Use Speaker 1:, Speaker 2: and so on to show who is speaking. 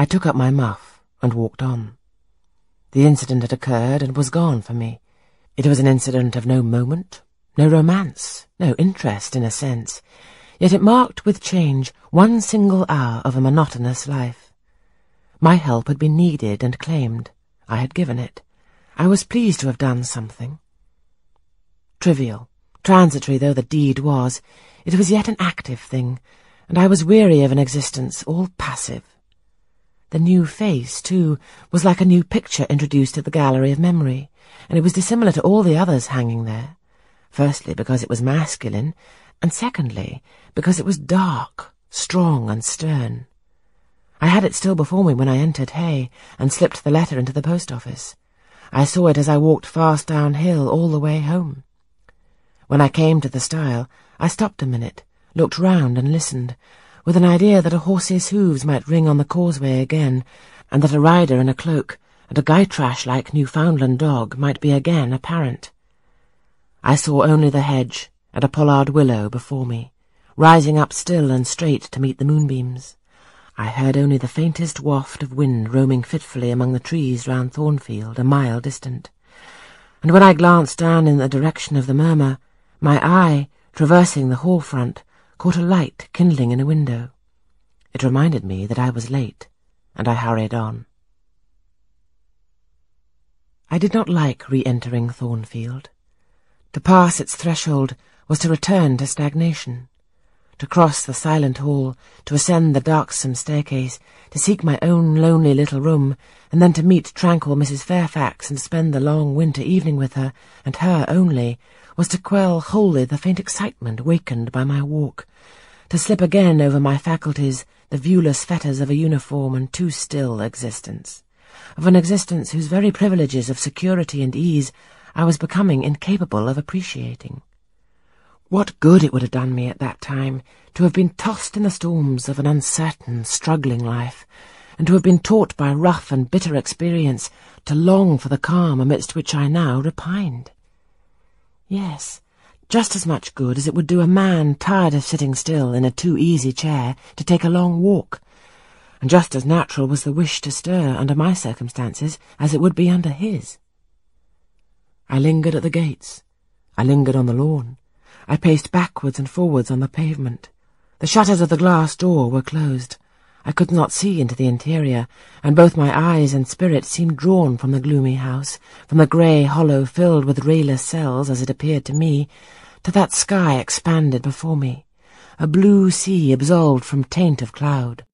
Speaker 1: I took up my muff and walked on. The incident had occurred and was gone for me. It was an incident of no moment, no romance, no interest in a sense, yet it marked with change one single hour of a monotonous life. My help had been needed and claimed. I had given it. I was pleased to have done something. Trivial, transitory though the deed was, it was yet an active thing, and I was weary of an existence all passive. The new face, too, was like a new picture introduced to the gallery of memory, and it was dissimilar to all the others hanging there. Firstly, because it was masculine, and secondly, because it was dark, strong, and stern. I had it still before me when I entered Hay and slipped the letter into the post office. I saw it as I walked fast downhill all the way home. When I came to the stile, I stopped a minute, looked round and listened, with an idea that a horse's hooves might ring on the causeway again, and that a rider in a cloak and a Gytrash-like Newfoundland dog might be again apparent. I saw only the hedge and a pollard willow before me, rising up still and straight to meet the moonbeams. I heard only the faintest waft of wind roaming fitfully among the trees round Thornfield, a mile distant. And when I glanced down in the direction of the murmur, my eye, traversing the hall front, caught a light kindling in a window. It reminded me that I was late, and I hurried on. I did not like re-entering Thornfield. To pass its threshold was to return to stagnation. To cross the silent hall, to ascend the darksome staircase, to seek my own lonely little room, and then to meet tranquil Mrs. Fairfax and spend the long winter evening with her, and her only, was to quell wholly the faint excitement wakened by my walk, to slip again over my faculties the viewless fetters of a uniform and too still existence, of an existence whose very privileges of security and ease I was becoming incapable of appreciating. What good it would have done me at that time to have been tossed in the storms of an uncertain, struggling life, and to have been taught by rough and bitter experience to long for the calm amidst which I now repined. Yes, just as much good as it would do a man tired of sitting still in a too easy chair to take a long walk, and just as natural was the wish to stir under my circumstances as it would be under his. I lingered at the gates. I lingered on the lawn. I paced backwards and forwards on the pavement. The shutters of the glass door were closed. I could not see into the interior, and both my eyes and spirit seemed drawn from the gloomy house, from the grey hollow filled with rayless cells, as it appeared to me, to that sky expanded before me, a blue sea absolved from taint of cloud.